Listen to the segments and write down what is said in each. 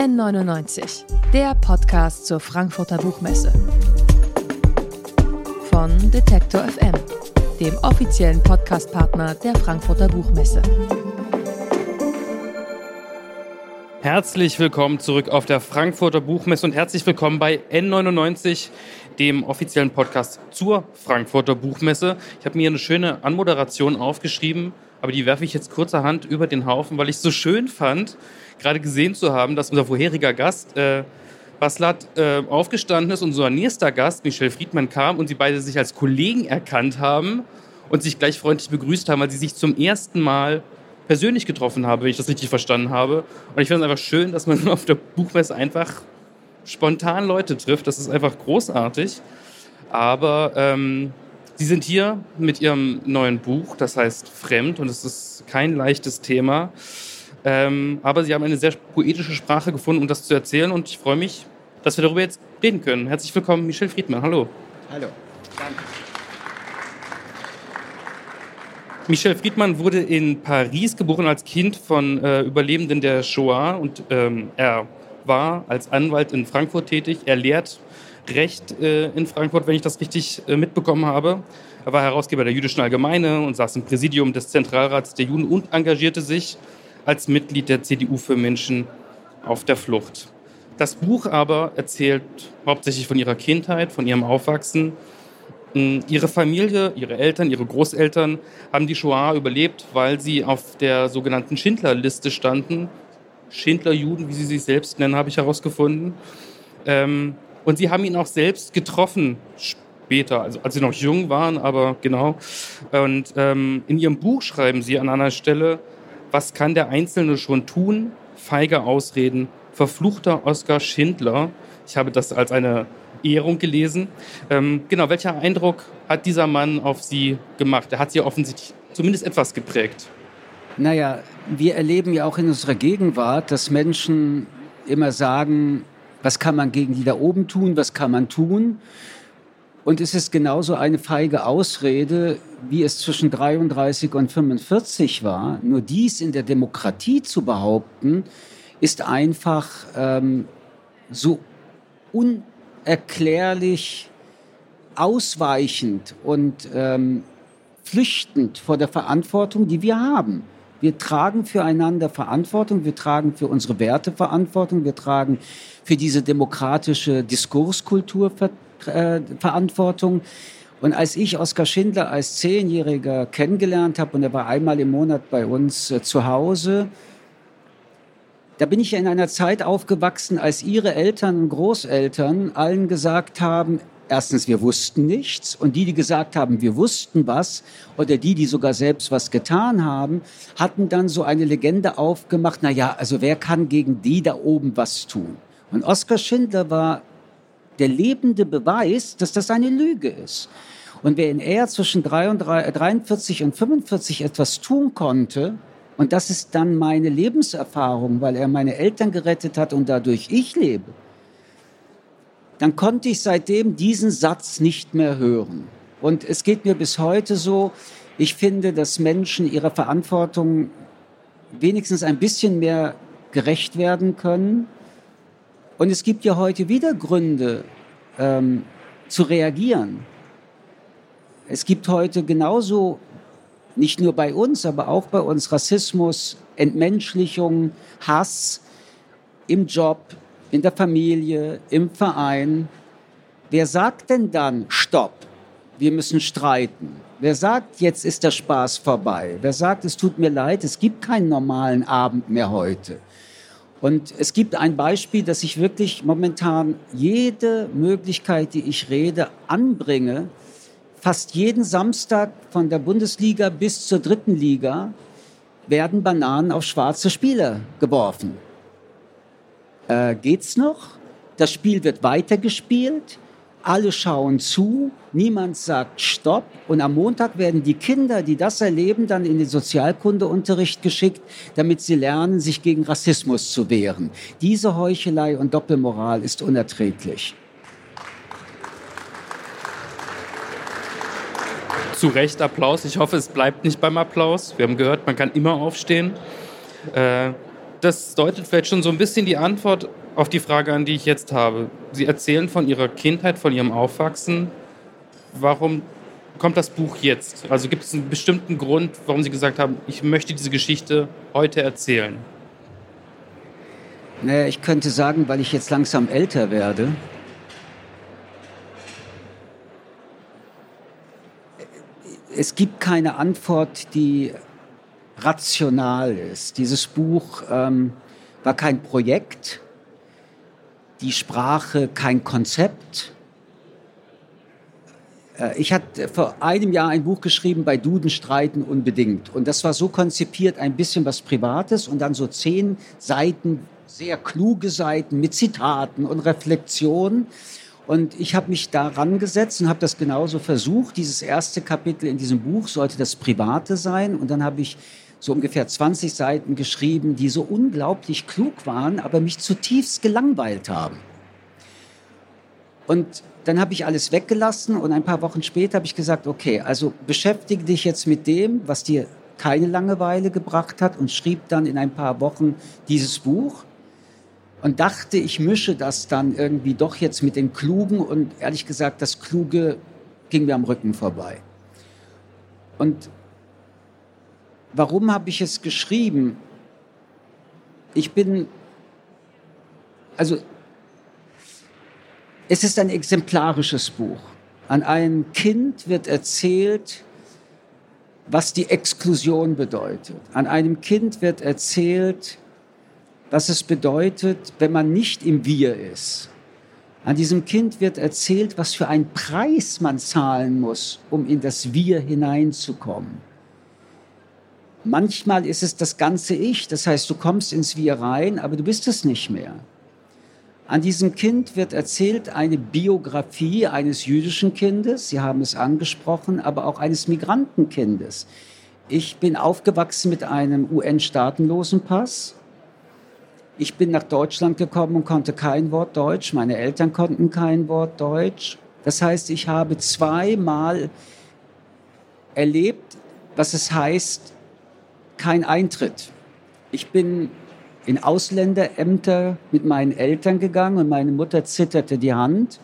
N99, der Podcast zur Frankfurter Buchmesse. Von Detektor FM, dem offiziellen Podcastpartner der Frankfurter Buchmesse. Herzlich willkommen zurück auf der Frankfurter Buchmesse und herzlich willkommen bei N99, dem offiziellen Podcast zur Frankfurter Buchmesse. Ich habe mir eine schöne Anmoderation aufgeschrieben, aber die werfe ich jetzt kurzerhand über den Haufen, weil ich es so schön fand, gerade gesehen zu haben, dass unser vorheriger Gast äh, Baslat äh, aufgestanden ist und unser nächster Gast, Michel Friedmann, kam und sie beide sich als Kollegen erkannt haben und sich gleich freundlich begrüßt haben, weil sie sich zum ersten Mal persönlich getroffen haben, wenn ich das richtig verstanden habe. Und ich finde es einfach schön, dass man auf der Buchmesse einfach spontan Leute trifft. Das ist einfach großartig. Aber ähm, Sie sind hier mit Ihrem neuen Buch, das heißt Fremd, und es ist kein leichtes Thema. Ähm, aber Sie haben eine sehr poetische Sprache gefunden, um das zu erzählen. Und ich freue mich, dass wir darüber jetzt reden können. Herzlich willkommen, Michel Friedmann. Hallo. Hallo. Danke. Michel Friedmann wurde in Paris geboren als Kind von äh, Überlebenden der Shoah und ähm, er war als Anwalt in Frankfurt tätig. Er lehrt Recht äh, in Frankfurt, wenn ich das richtig äh, mitbekommen habe. Er war Herausgeber der Jüdischen Allgemeine und saß im Präsidium des Zentralrats der Juden und engagierte sich als Mitglied der CDU für Menschen auf der Flucht. Das Buch aber erzählt hauptsächlich von ihrer Kindheit, von ihrem Aufwachsen hm, ihre Familie, ihre Eltern, ihre Großeltern haben die Shoah überlebt, weil sie auf der sogenannten Schindler-Liste standen. Schindler-Juden, wie sie sich selbst nennen, habe ich herausgefunden. Ähm, und sie haben ihn auch selbst getroffen später, also als sie noch jung waren, aber genau. Und ähm, in ihrem Buch schreiben sie an einer Stelle, was kann der Einzelne schon tun? Feige Ausreden, verfluchter Oskar Schindler. Ich habe das als eine Ehrung gelesen. Ähm, genau, welcher Eindruck hat dieser Mann auf Sie gemacht? Er hat Sie offensichtlich zumindest etwas geprägt. Naja, wir erleben ja auch in unserer Gegenwart, dass Menschen immer sagen, was kann man gegen die da oben tun, was kann man tun? Und es ist genauso eine feige Ausrede, wie es zwischen 33 und 45 war. Nur dies in der Demokratie zu behaupten, ist einfach ähm, so un erklärlich ausweichend und ähm, flüchtend vor der Verantwortung, die wir haben. Wir tragen füreinander Verantwortung, wir tragen für unsere Werte Verantwortung, wir tragen für diese demokratische Diskurskultur äh, Verantwortung. Und als ich Oskar Schindler als Zehnjähriger kennengelernt habe und er war einmal im Monat bei uns äh, zu Hause, da bin ich in einer Zeit aufgewachsen, als ihre Eltern und Großeltern allen gesagt haben, erstens, wir wussten nichts und die, die gesagt haben, wir wussten was oder die, die sogar selbst was getan haben, hatten dann so eine Legende aufgemacht, na ja, also wer kann gegen die da oben was tun? Und Oskar Schindler war der lebende Beweis, dass das eine Lüge ist. Und wenn er zwischen 43 und 45 etwas tun konnte, und das ist dann meine Lebenserfahrung, weil er meine Eltern gerettet hat und dadurch ich lebe. Dann konnte ich seitdem diesen Satz nicht mehr hören. Und es geht mir bis heute so, ich finde, dass Menschen ihrer Verantwortung wenigstens ein bisschen mehr gerecht werden können. Und es gibt ja heute wieder Gründe ähm, zu reagieren. Es gibt heute genauso nicht nur bei uns, aber auch bei uns Rassismus, Entmenschlichung, Hass im Job, in der Familie, im Verein. Wer sagt denn dann, stopp, wir müssen streiten? Wer sagt, jetzt ist der Spaß vorbei? Wer sagt, es tut mir leid, es gibt keinen normalen Abend mehr heute? Und es gibt ein Beispiel, dass ich wirklich momentan jede Möglichkeit, die ich rede, anbringe, fast jeden Samstag von der Bundesliga bis zur dritten Liga werden Bananen auf schwarze Spieler geworfen. Äh, geht's noch? Das Spiel wird weitergespielt. Alle schauen zu, niemand sagt Stopp. Und am Montag werden die Kinder, die das erleben, dann in den Sozialkundeunterricht geschickt, damit sie lernen, sich gegen Rassismus zu wehren. Diese Heuchelei und Doppelmoral ist unerträglich. zu Recht Applaus. Ich hoffe, es bleibt nicht beim Applaus. Wir haben gehört, man kann immer aufstehen. Äh, das deutet vielleicht schon so ein bisschen die Antwort auf die Frage an, die ich jetzt habe. Sie erzählen von Ihrer Kindheit, von Ihrem Aufwachsen. Warum kommt das Buch jetzt? Also gibt es einen bestimmten Grund, warum Sie gesagt haben, ich möchte diese Geschichte heute erzählen? Naja, ich könnte sagen, weil ich jetzt langsam älter werde. Es gibt keine Antwort, die rational ist. Dieses Buch ähm, war kein Projekt, die Sprache kein Konzept. Äh, ich hatte vor einem Jahr ein Buch geschrieben, bei Duden streiten unbedingt. Und das war so konzipiert, ein bisschen was Privates und dann so zehn Seiten, sehr kluge Seiten mit Zitaten und Reflexionen. Und ich habe mich daran gesetzt und habe das genauso versucht. Dieses erste Kapitel in diesem Buch sollte das Private sein. Und dann habe ich so ungefähr 20 Seiten geschrieben, die so unglaublich klug waren, aber mich zutiefst gelangweilt haben. Und dann habe ich alles weggelassen und ein paar Wochen später habe ich gesagt, okay, also beschäftige dich jetzt mit dem, was dir keine Langeweile gebracht hat und schrieb dann in ein paar Wochen dieses Buch und dachte, ich mische das dann irgendwie doch jetzt mit dem Klugen und ehrlich gesagt, das Kluge ging mir am Rücken vorbei. Und Warum habe ich es geschrieben? Ich bin, also es ist ein exemplarisches Buch. An einem Kind wird erzählt, was die Exklusion bedeutet. An einem Kind wird erzählt, was es bedeutet, wenn man nicht im Wir ist. An diesem Kind wird erzählt, was für einen Preis man zahlen muss, um in das Wir hineinzukommen. Manchmal ist es das ganze Ich, das heißt, du kommst ins Wir rein, aber du bist es nicht mehr. An diesem Kind wird erzählt eine Biografie eines jüdischen Kindes, Sie haben es angesprochen, aber auch eines Migrantenkindes. Ich bin aufgewachsen mit einem UN-Staatenlosenpass. Ich bin nach Deutschland gekommen und konnte kein Wort Deutsch. Meine Eltern konnten kein Wort Deutsch. Das heißt, ich habe zweimal erlebt, was es heißt, kein Eintritt. Ich bin in Ausländerämter mit meinen Eltern gegangen und meine Mutter zitterte die Hand.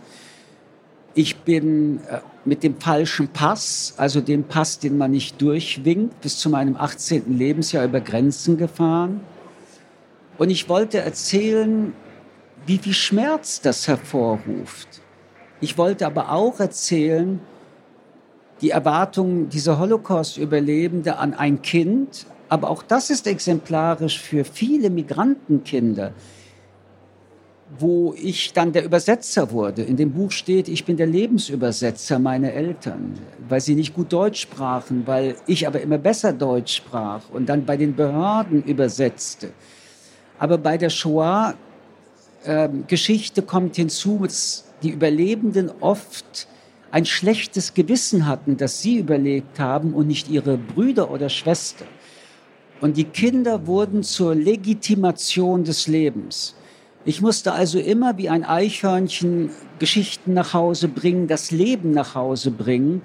Ich bin äh, mit dem falschen Pass, also dem Pass, den man nicht durchwinkt, bis zu meinem 18. Lebensjahr über Grenzen gefahren. Und ich wollte erzählen, wie viel Schmerz das hervorruft. Ich wollte aber auch erzählen, die Erwartungen dieser Holocaust-Überlebende an ein Kind, aber auch das ist exemplarisch für viele Migrantenkinder, wo ich dann der Übersetzer wurde. In dem Buch steht, ich bin der Lebensübersetzer meiner Eltern, weil sie nicht gut Deutsch sprachen, weil ich aber immer besser Deutsch sprach und dann bei den Behörden übersetzte. Aber bei der Shoah-Geschichte äh, kommt hinzu, dass die Überlebenden oft ein schlechtes Gewissen hatten, dass sie überlebt haben und nicht ihre Brüder oder Schwestern. Und die Kinder wurden zur Legitimation des Lebens. Ich musste also immer wie ein Eichhörnchen Geschichten nach Hause bringen, das Leben nach Hause bringen.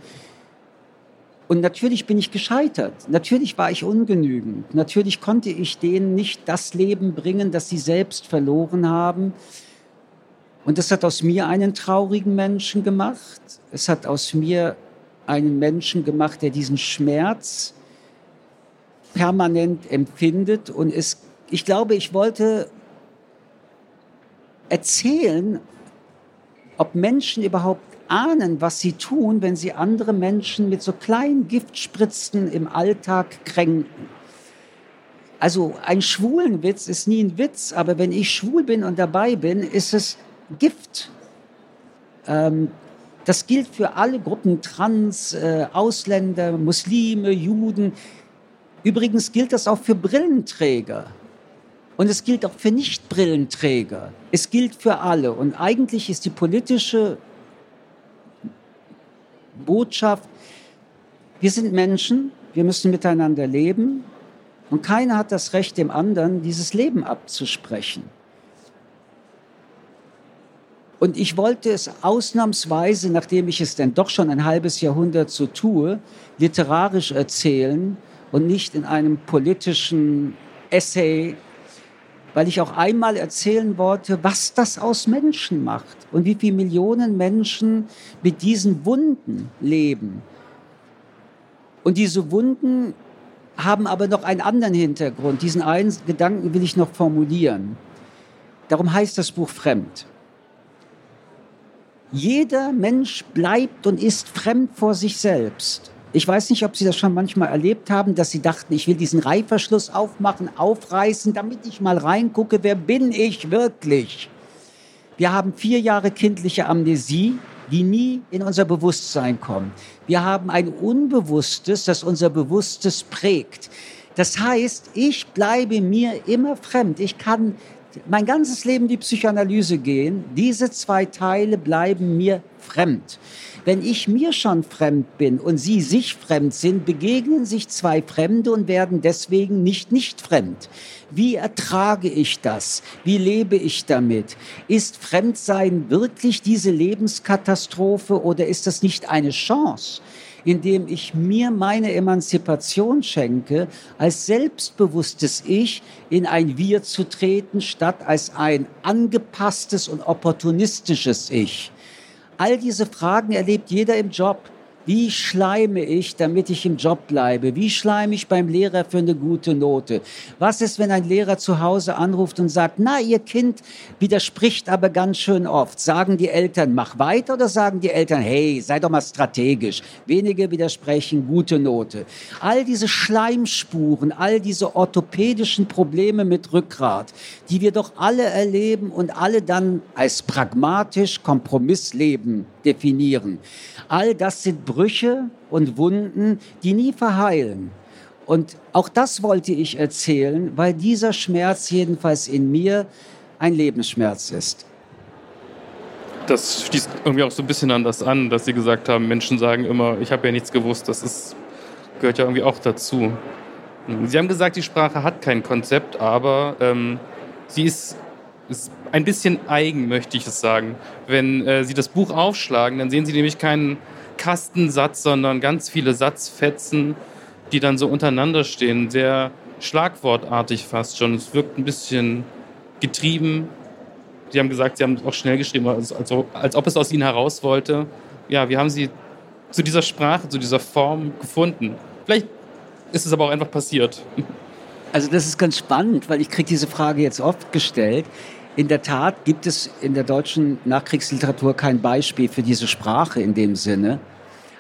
Und natürlich bin ich gescheitert. Natürlich war ich ungenügend. Natürlich konnte ich denen nicht das Leben bringen, das sie selbst verloren haben. Und das hat aus mir einen traurigen Menschen gemacht. Es hat aus mir einen Menschen gemacht, der diesen Schmerz permanent empfindet. Und es, ich glaube, ich wollte erzählen, ob Menschen überhaupt ahnen, was sie tun, wenn sie andere Menschen mit so kleinen Giftspritzen im Alltag kränken. Also ein schwulen Witz ist nie ein Witz, aber wenn ich schwul bin und dabei bin, ist es Gift. Ähm, das gilt für alle Gruppen, Trans, äh, Ausländer, Muslime, Juden. Übrigens gilt das auch für Brillenträger. Und es gilt auch für Nicht-Brillenträger. Es gilt für alle. Und eigentlich ist die politische Botschaft, wir sind Menschen, wir müssen miteinander leben und keiner hat das Recht, dem anderen dieses Leben abzusprechen. Und ich wollte es ausnahmsweise, nachdem ich es denn doch schon ein halbes Jahrhundert so tue, literarisch erzählen, und nicht in einem politischen Essay weil ich auch einmal erzählen wollte, was das aus Menschen macht und wie viele Millionen Menschen mit diesen Wunden leben. Und diese Wunden haben aber noch einen anderen Hintergrund. Diesen einen Gedanken will ich noch formulieren. Darum heißt das Buch Fremd. Jeder Mensch bleibt und ist fremd vor sich selbst. Ich weiß nicht, ob Sie das schon manchmal erlebt haben, dass Sie dachten, ich will diesen Reifverschluss aufmachen, aufreißen, damit ich mal reingucke, wer bin ich wirklich? Wir haben vier Jahre kindliche Amnesie, die nie in unser Bewusstsein kommt. Wir haben ein Unbewusstes, das unser Bewusstes prägt. Das heißt, ich bleibe mir immer fremd. Ich kann mein ganzes Leben die Psychoanalyse gehen. Diese zwei Teile bleiben mir fremd. Wenn ich mir schon fremd bin und Sie sich fremd sind, begegnen sich zwei Fremde und werden deswegen nicht nicht fremd. Wie ertrage ich das? Wie lebe ich damit? Ist Fremdsein wirklich diese Lebenskatastrophe oder ist das nicht eine Chance? Indem ich mir meine Emanzipation schenke, als selbstbewusstes Ich in ein Wir zu treten, statt als ein angepasstes und opportunistisches Ich. All diese Fragen erlebt jeder im Job. Wie schleime ich, damit ich im Job bleibe? Wie schleime ich beim Lehrer für eine gute Note? Was ist, wenn ein Lehrer zu Hause anruft und sagt, na, Ihr Kind widerspricht aber ganz schön oft. Sagen die Eltern, mach weiter oder sagen die Eltern, hey, sei doch mal strategisch. Wenige widersprechen, gute Note. All diese Schleimspuren, all diese orthopädischen Probleme mit Rückgrat, die wir doch alle erleben und alle dann als pragmatisch Kompromissleben definieren. All das sind Brüche und Wunden, die nie verheilen. Und auch das wollte ich erzählen, weil dieser Schmerz jedenfalls in mir ein Lebensschmerz ist. Das schließt irgendwie auch so ein bisschen an das an, dass Sie gesagt haben, Menschen sagen immer, ich habe ja nichts gewusst. Das ist, gehört ja irgendwie auch dazu. Sie haben gesagt, die Sprache hat kein Konzept, aber ähm, sie ist, ist ein bisschen eigen, möchte ich es sagen. Wenn äh, Sie das Buch aufschlagen, dann sehen Sie nämlich keinen Kastensatz, sondern ganz viele Satzfetzen, die dann so untereinander stehen. Sehr schlagwortartig fast schon. Es wirkt ein bisschen getrieben. Sie haben gesagt, Sie haben es auch schnell geschrieben, als, als, als ob es aus Ihnen heraus wollte. Ja, wie haben Sie zu dieser Sprache, zu dieser Form gefunden? Vielleicht ist es aber auch einfach passiert. Also das ist ganz spannend, weil ich kriege diese Frage jetzt oft gestellt. In der Tat gibt es in der deutschen Nachkriegsliteratur kein Beispiel für diese Sprache in dem Sinne.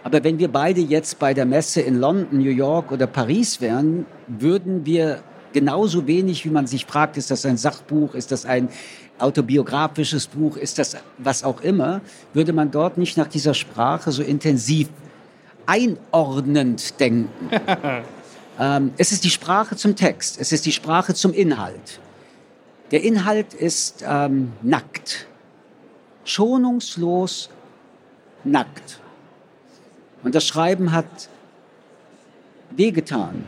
Aber wenn wir beide jetzt bei der Messe in London, New York oder Paris wären, würden wir genauso wenig, wie man sich fragt, ist das ein Sachbuch, ist das ein autobiografisches Buch, ist das was auch immer, würde man dort nicht nach dieser Sprache so intensiv einordnend denken. ähm, es ist die Sprache zum Text, es ist die Sprache zum Inhalt. Der Inhalt ist ähm, nackt, schonungslos nackt. Und das Schreiben hat wehgetan,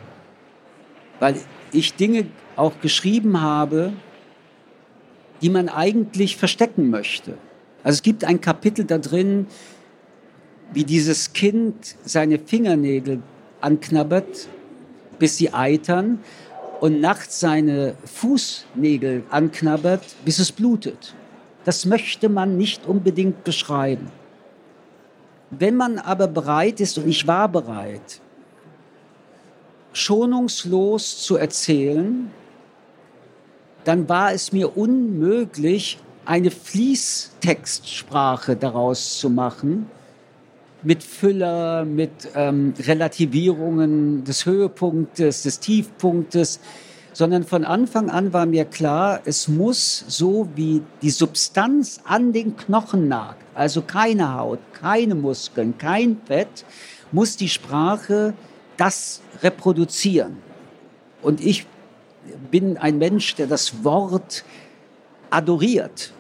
weil ich Dinge auch geschrieben habe, die man eigentlich verstecken möchte. Also es gibt ein Kapitel da drin, wie dieses Kind seine Fingernägel anknabbert, bis sie eitern und nachts seine Fußnägel anknabbert, bis es blutet. Das möchte man nicht unbedingt beschreiben. Wenn man aber bereit ist, und ich war bereit, schonungslos zu erzählen, dann war es mir unmöglich, eine Fließtextsprache daraus zu machen, mit Füller, mit ähm, Relativierungen des Höhepunktes, des Tiefpunktes, sondern von Anfang an war mir klar, es muss so wie die Substanz an den Knochen nagt, also keine Haut, keine Muskeln, kein Fett, muss die Sprache das reproduzieren. Und ich bin ein Mensch, der das Wort adoriert.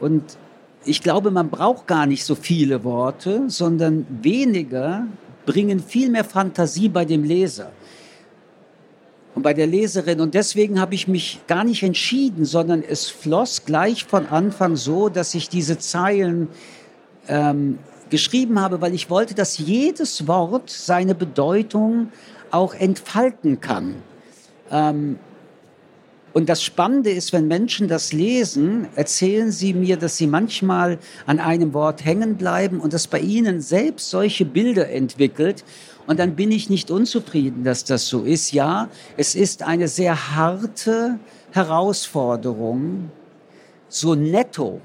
Und ich glaube, man braucht gar nicht so viele Worte, sondern weniger bringen viel mehr Fantasie bei dem Leser und bei der Leserin. Und deswegen habe ich mich gar nicht entschieden, sondern es floss gleich von Anfang so, dass ich diese Zeilen ähm, geschrieben habe, weil ich wollte, dass jedes Wort seine Bedeutung auch entfalten kann. Ähm, Und das Spannende ist, wenn Menschen das lesen, erzählen sie mir, dass sie manchmal an einem Wort hängen bleiben und dass bei ihnen selbst solche Bilder entwickelt. Und dann bin ich nicht unzufrieden, dass das so ist. Ja, es ist eine sehr harte Herausforderung, so netto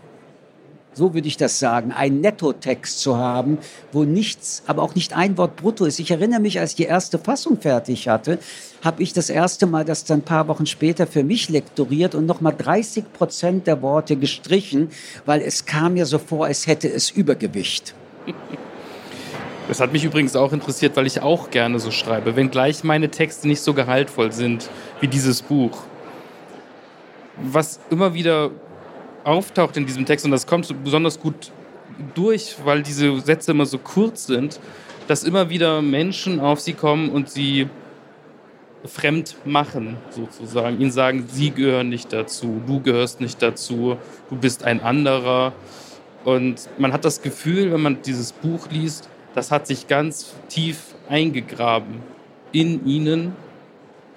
so würde ich das sagen, einen Nettotext zu haben, wo nichts, aber auch nicht ein Wort brutto ist. Ich erinnere mich, als ich die erste Fassung fertig hatte, habe ich das erste Mal das dann ein paar Wochen später für mich lektoriert und nochmal 30 Prozent der Worte gestrichen, weil es kam mir so vor, als hätte es Übergewicht. Das hat mich übrigens auch interessiert, weil ich auch gerne so schreibe, wenngleich meine Texte nicht so gehaltvoll sind wie dieses Buch. Was immer wieder auftaucht in diesem Text, und das kommt so besonders gut durch, weil diese Sätze immer so kurz sind, dass immer wieder Menschen auf sie kommen und sie fremd machen, sozusagen. Ihnen sagen, sie gehören nicht dazu, du gehörst nicht dazu, du bist ein anderer. Und man hat das Gefühl, wenn man dieses Buch liest, das hat sich ganz tief eingegraben in ihnen.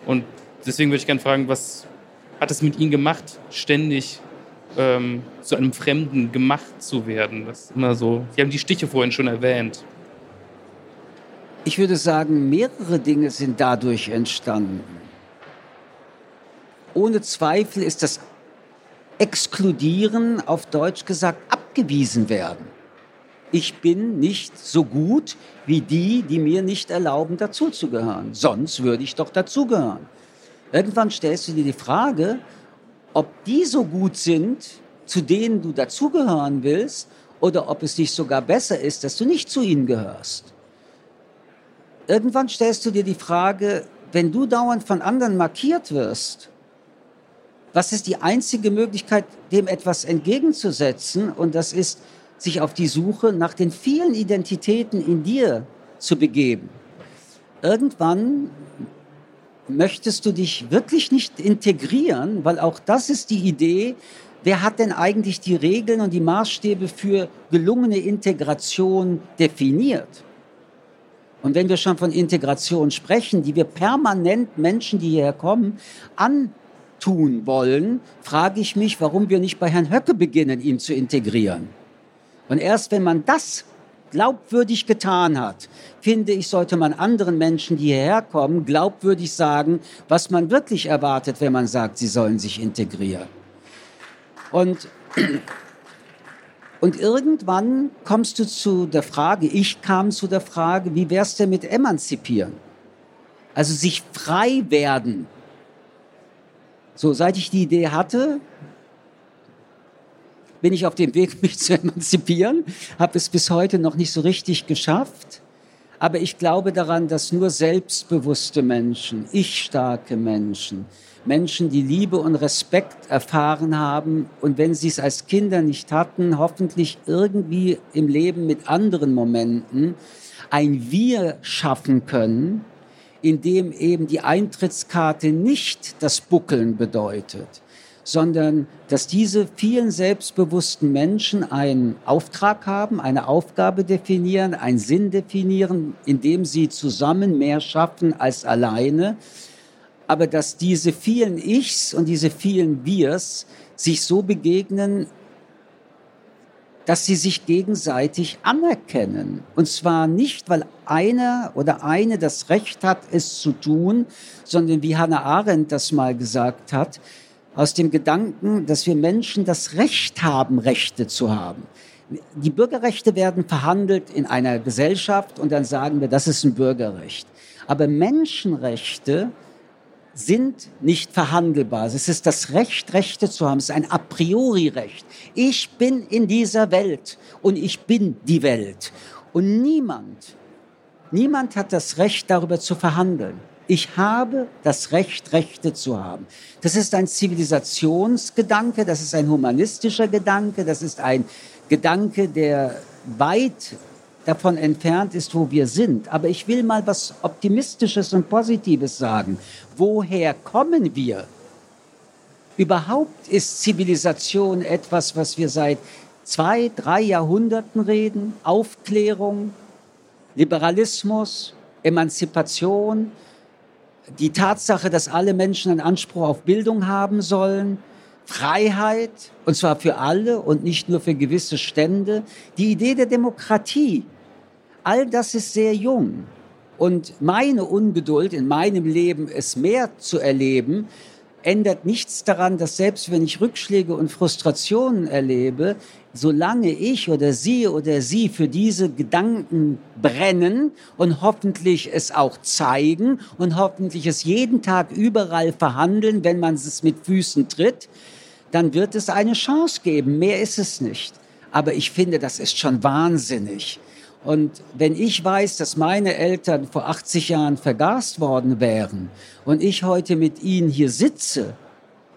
Und deswegen würde ich gerne fragen, was hat es mit ihnen gemacht, ständig ähm, zu einem Fremden gemacht zu werden. Das ist immer so. Sie haben die Stiche vorhin schon erwähnt. Ich würde sagen, mehrere Dinge sind dadurch entstanden. Ohne Zweifel ist das Exkludieren auf Deutsch gesagt abgewiesen werden. Ich bin nicht so gut wie die, die mir nicht erlauben, dazuzugehören. Sonst würde ich doch dazugehören. Irgendwann stellst du dir die Frage, ob die so gut sind, zu denen du dazugehören willst, oder ob es nicht sogar besser ist, dass du nicht zu ihnen gehörst. Irgendwann stellst du dir die Frage, wenn du dauernd von anderen markiert wirst, was ist die einzige Möglichkeit, dem etwas entgegenzusetzen? Und das ist, sich auf die Suche nach den vielen Identitäten in dir zu begeben. Irgendwann möchtest du dich wirklich nicht integrieren, weil auch das ist die Idee, wer hat denn eigentlich die Regeln und die Maßstäbe für gelungene Integration definiert? Und wenn wir schon von Integration sprechen, die wir permanent Menschen, die hierher kommen, antun wollen, frage ich mich, warum wir nicht bei Herrn Höcke beginnen, ihn zu integrieren. Und erst wenn man das glaubwürdig getan hat, finde ich, sollte man anderen Menschen, die hierher kommen, glaubwürdig sagen, was man wirklich erwartet, wenn man sagt, sie sollen sich integrieren. Und, und irgendwann kommst du zu der Frage, ich kam zu der Frage, wie wär's denn mit Emanzipieren? Also sich frei werden. So, seit ich die Idee hatte, bin ich auf dem Weg, mich zu emanzipieren, habe es bis heute noch nicht so richtig geschafft. Aber ich glaube daran, dass nur selbstbewusste Menschen, ich starke Menschen, Menschen, die Liebe und Respekt erfahren haben und wenn sie es als Kinder nicht hatten, hoffentlich irgendwie im Leben mit anderen Momenten ein Wir schaffen können, in dem eben die Eintrittskarte nicht das Buckeln bedeutet, sondern dass diese vielen selbstbewussten Menschen einen Auftrag haben, eine Aufgabe definieren, einen Sinn definieren, indem sie zusammen mehr schaffen als alleine aber dass diese vielen Ichs und diese vielen Wirs sich so begegnen, dass sie sich gegenseitig anerkennen. Und zwar nicht, weil einer oder eine das Recht hat, es zu tun, sondern wie Hannah Arendt das mal gesagt hat, aus dem Gedanken, dass wir Menschen das Recht haben, Rechte zu haben. Die Bürgerrechte werden verhandelt in einer Gesellschaft und dann sagen wir, das ist ein Bürgerrecht. Aber Menschenrechte sind nicht verhandelbar. Es ist das Recht, Rechte zu haben. Es ist ein a priori Recht. Ich bin in dieser Welt und ich bin die Welt. Und niemand, niemand hat das Recht, darüber zu verhandeln. Ich habe das Recht, Rechte zu haben. Das ist ein Zivilisationsgedanke, das ist ein humanistischer Gedanke, das ist ein Gedanke, der weit davon entfernt ist, wo wir sind. Aber ich will mal was Optimistisches und Positives sagen. Woher kommen wir? Überhaupt ist Zivilisation etwas, was wir seit zwei, drei Jahrhunderten reden. Aufklärung, Liberalismus, Emanzipation, die Tatsache, dass alle Menschen einen Anspruch auf Bildung haben sollen, Freiheit, und zwar für alle und nicht nur für gewisse Stände, die Idee der Demokratie, all das ist sehr jung. Und meine Ungeduld in meinem Leben, es mehr zu erleben, ändert nichts daran, dass selbst wenn ich Rückschläge und Frustrationen erlebe, solange ich oder sie oder sie für diese Gedanken brennen und hoffentlich es auch zeigen und hoffentlich es jeden Tag überall verhandeln, wenn man es mit Füßen tritt, dann wird es eine Chance geben. Mehr ist es nicht. Aber ich finde, das ist schon wahnsinnig. Und wenn ich weiß, dass meine Eltern vor 80 Jahren vergast worden wären und ich heute mit ihnen hier sitze,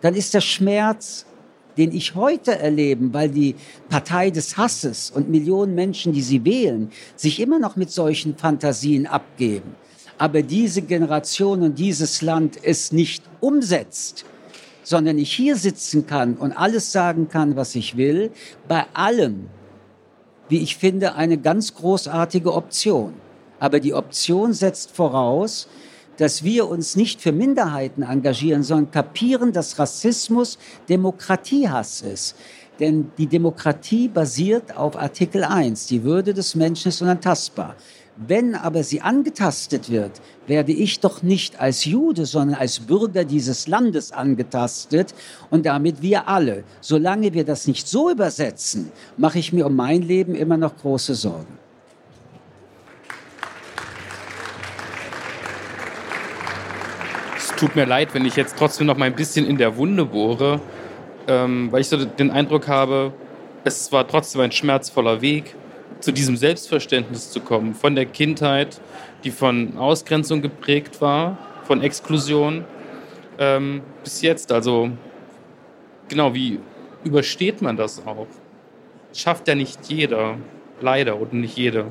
dann ist der Schmerz, den ich heute erlebe, weil die Partei des Hasses und Millionen Menschen, die sie wählen, sich immer noch mit solchen Fantasien abgeben. Aber diese Generation und dieses Land es nicht umsetzt, sondern ich hier sitzen kann und alles sagen kann, was ich will, bei allem, wie ich finde, eine ganz großartige Option. Aber die Option setzt voraus, dass wir uns nicht für Minderheiten engagieren, sondern kapieren, dass Rassismus Demokratiehass ist. Denn die Demokratie basiert auf Artikel 1. Die Würde des Menschen ist unantastbar. Wenn aber sie angetastet wird, werde ich doch nicht als Jude, sondern als Bürger dieses Landes angetastet und damit wir alle. Solange wir das nicht so übersetzen, mache ich mir um mein Leben immer noch große Sorgen. Es tut mir leid, wenn ich jetzt trotzdem noch mal ein bisschen in der Wunde bohre, ähm, weil ich so den Eindruck habe, es war trotzdem ein schmerzvoller Weg zu diesem Selbstverständnis zu kommen, von der Kindheit, die von Ausgrenzung geprägt war, von Exklusion, ähm, bis jetzt. Also genau, wie übersteht man das auch? Schafft ja nicht jeder, leider, oder nicht jeder.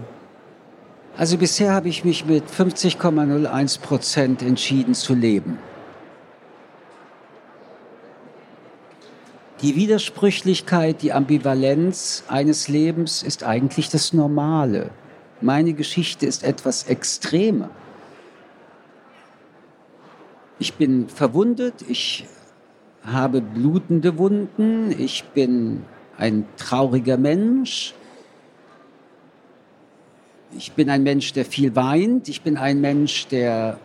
Also bisher habe ich mich mit 50,01 Prozent entschieden zu leben. Die Widersprüchlichkeit, die Ambivalenz eines Lebens ist eigentlich das Normale. Meine Geschichte ist etwas extremer. Ich bin verwundet, ich habe blutende Wunden, ich bin ein trauriger Mensch, ich bin ein Mensch, der viel weint, ich bin ein Mensch, der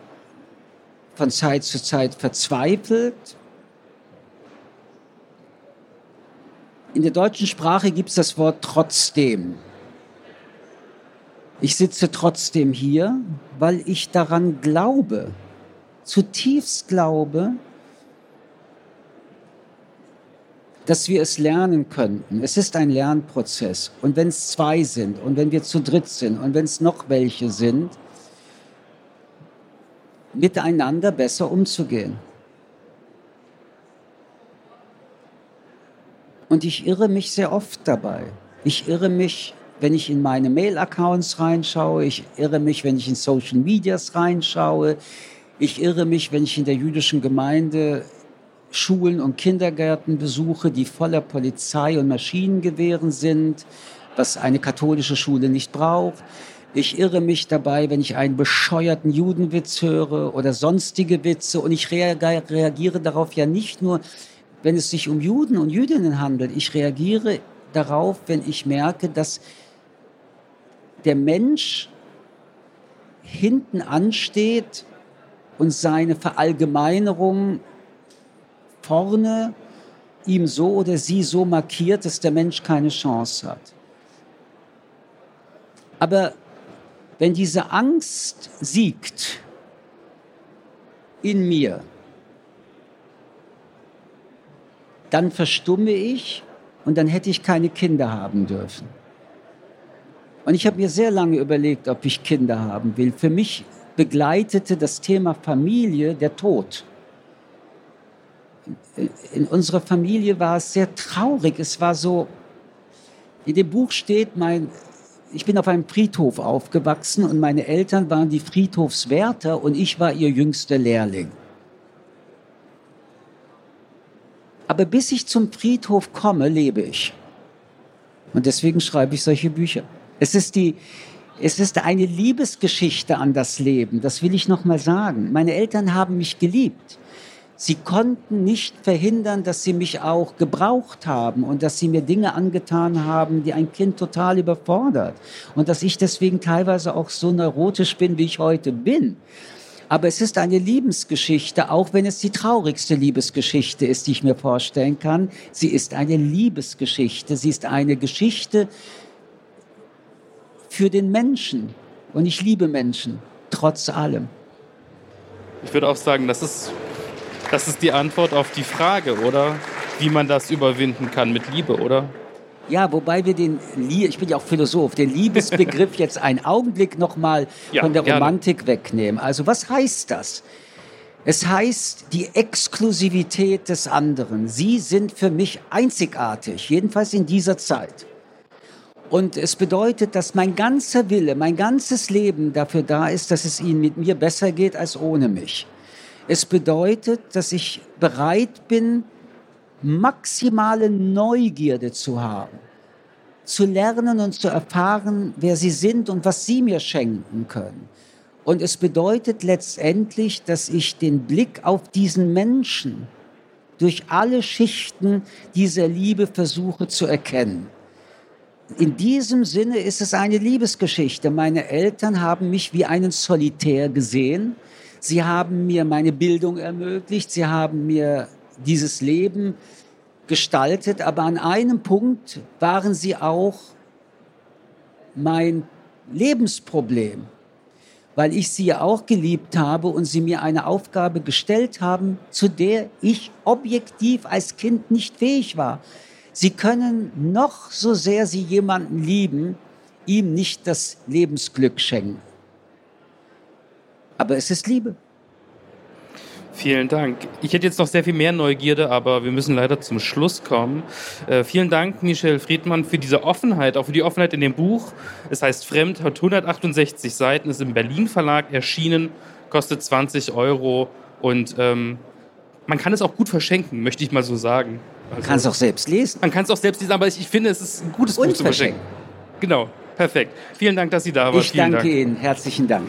von Zeit zu Zeit verzweifelt, In der deutschen Sprache gibt es das Wort trotzdem. Ich sitze trotzdem hier, weil ich daran glaube, zutiefst glaube, dass wir es lernen könnten. Es ist ein Lernprozess. Und wenn es zwei sind und wenn wir zu dritt sind und wenn es noch welche sind, miteinander besser umzugehen. Und ich irre mich sehr oft dabei. Ich irre mich, wenn ich in meine Mail-Accounts reinschaue. Ich irre mich, wenn ich in Social Medias reinschaue. Ich irre mich, wenn ich in der jüdischen Gemeinde Schulen und Kindergärten besuche, die voller Polizei und Maschinengewehren sind, was eine katholische Schule nicht braucht. Ich irre mich dabei, wenn ich einen bescheuerten Judenwitz höre oder sonstige Witze und ich reagiere darauf ja nicht nur wenn es sich um Juden und Jüdinnen handelt. Ich reagiere darauf, wenn ich merke, dass der Mensch hinten ansteht und seine Verallgemeinerung vorne ihm so oder sie so markiert, dass der Mensch keine Chance hat. Aber wenn diese Angst siegt in mir, dann verstumme ich und dann hätte ich keine Kinder haben dürfen. Und ich habe mir sehr lange überlegt, ob ich Kinder haben will. Für mich begleitete das Thema Familie der Tod. In unserer Familie war es sehr traurig. Es war so, in dem Buch steht, mein, ich bin auf einem Friedhof aufgewachsen und meine Eltern waren die Friedhofswärter und ich war ihr jüngster Lehrling. Aber bis ich zum Friedhof komme, lebe ich. Und deswegen schreibe ich solche Bücher. Es ist die, Es ist eine Liebesgeschichte an das Leben, das will ich noch mal sagen. Meine Eltern haben mich geliebt. Sie konnten nicht verhindern, dass sie mich auch gebraucht haben und dass sie mir Dinge angetan haben, die ein Kind total überfordert. Und dass ich deswegen teilweise auch so neurotisch bin, wie ich heute bin. Aber es ist eine Liebesgeschichte, auch wenn es die traurigste Liebesgeschichte ist, die ich mir vorstellen kann. Sie ist eine Liebesgeschichte. Sie ist eine Geschichte für den Menschen. Und ich liebe Menschen, trotz allem. Ich würde auch sagen, das ist, das ist die Antwort auf die Frage, oder? Wie man das überwinden kann mit Liebe, oder? Ja, wobei wir den, ich bin ja auch Philosoph, den Liebesbegriff jetzt einen Augenblick nochmal ja, von der Romantik gerne. wegnehmen. Also was heißt das? Es heißt die Exklusivität des anderen. Sie sind für mich einzigartig, jedenfalls in dieser Zeit. Und es bedeutet, dass mein ganzer Wille, mein ganzes Leben dafür da ist, dass es ihnen mit mir besser geht als ohne mich. Es bedeutet, dass ich bereit bin, maximale Neugierde zu haben, zu lernen und zu erfahren, wer sie sind und was sie mir schenken können. Und es bedeutet letztendlich, dass ich den Blick auf diesen Menschen durch alle Schichten dieser Liebe versuche zu erkennen. In diesem Sinne ist es eine Liebesgeschichte. Meine Eltern haben mich wie einen Solitär gesehen. Sie haben mir meine Bildung ermöglicht. Sie haben mir dieses Leben gestaltet, aber an einem Punkt waren sie auch mein Lebensproblem, weil ich sie ja auch geliebt habe und sie mir eine Aufgabe gestellt haben, zu der ich objektiv als Kind nicht fähig war. Sie können noch so sehr sie jemanden lieben, ihm nicht das Lebensglück schenken. Aber es ist Liebe. Vielen Dank. Ich hätte jetzt noch sehr viel mehr Neugierde, aber wir müssen leider zum Schluss kommen. Äh, vielen Dank, Michel Friedmann, für diese Offenheit, auch für die Offenheit in dem Buch. Es heißt Fremd, hat 168 Seiten, ist im Berlin Verlag erschienen, kostet 20 Euro und ähm, man kann es auch gut verschenken, möchte ich mal so sagen. Also, man kann es auch selbst lesen. Man kann es auch selbst lesen, aber ich, ich finde, es ist ein gutes und Buch zu verschenken. Genau, perfekt. Vielen Dank, dass Sie da waren. Ich danke Dank. Ihnen. Herzlichen Dank.